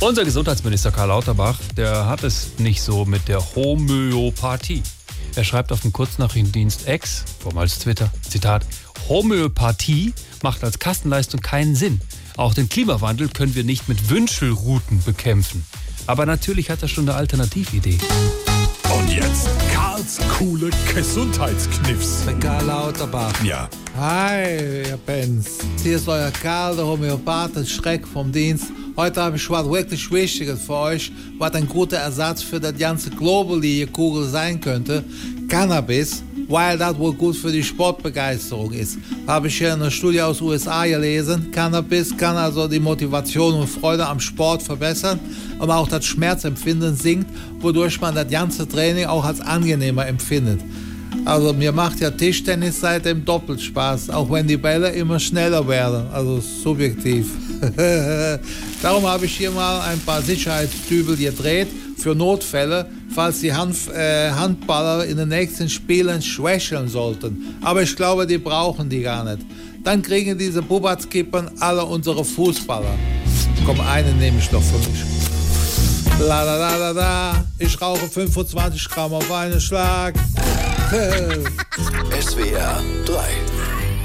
Unser Gesundheitsminister Karl Lauterbach, der hat es nicht so mit der Homöopathie. Er schreibt auf dem Kurznachrichtendienst X, vormals Twitter, Zitat, Homöopathie macht als Kassenleistung keinen Sinn. Auch den Klimawandel können wir nicht mit Wünschelrouten bekämpfen. Aber natürlich hat er schon eine Alternatividee. Und jetzt Karls coole Gesundheitskniffs. Mit Karl Lauterbach. Ja. Hi, ihr Benz. Hier ist euer Karl, der Homöopath, der Schreck vom Dienst. Heute habe ich was wirklich Wichtiges für euch, was ein guter Ersatz für das ganze Globuli-Kugel sein könnte. Cannabis, weil das wohl gut für die Sportbegeisterung ist. Habe ich hier in einer Studie aus USA gelesen. Cannabis kann also die Motivation und Freude am Sport verbessern, aber auch das Schmerzempfinden sinkt, wodurch man das ganze Training auch als angenehmer empfindet. Also mir macht ja Tischtennis seitdem doppelt Spaß, auch wenn die Bälle immer schneller werden, also subjektiv. Darum habe ich hier mal ein paar Sicherheitsdübel gedreht für Notfälle, falls die Hand, äh, Handballer in den nächsten Spielen schwächeln sollten. Aber ich glaube, die brauchen die gar nicht. Dann kriegen diese Bubatskippen alle unsere Fußballer. Komm, einen nehme ich noch für mich. La la la la la, ich rauche 25 Gramm auf einen Schlag. SWR 3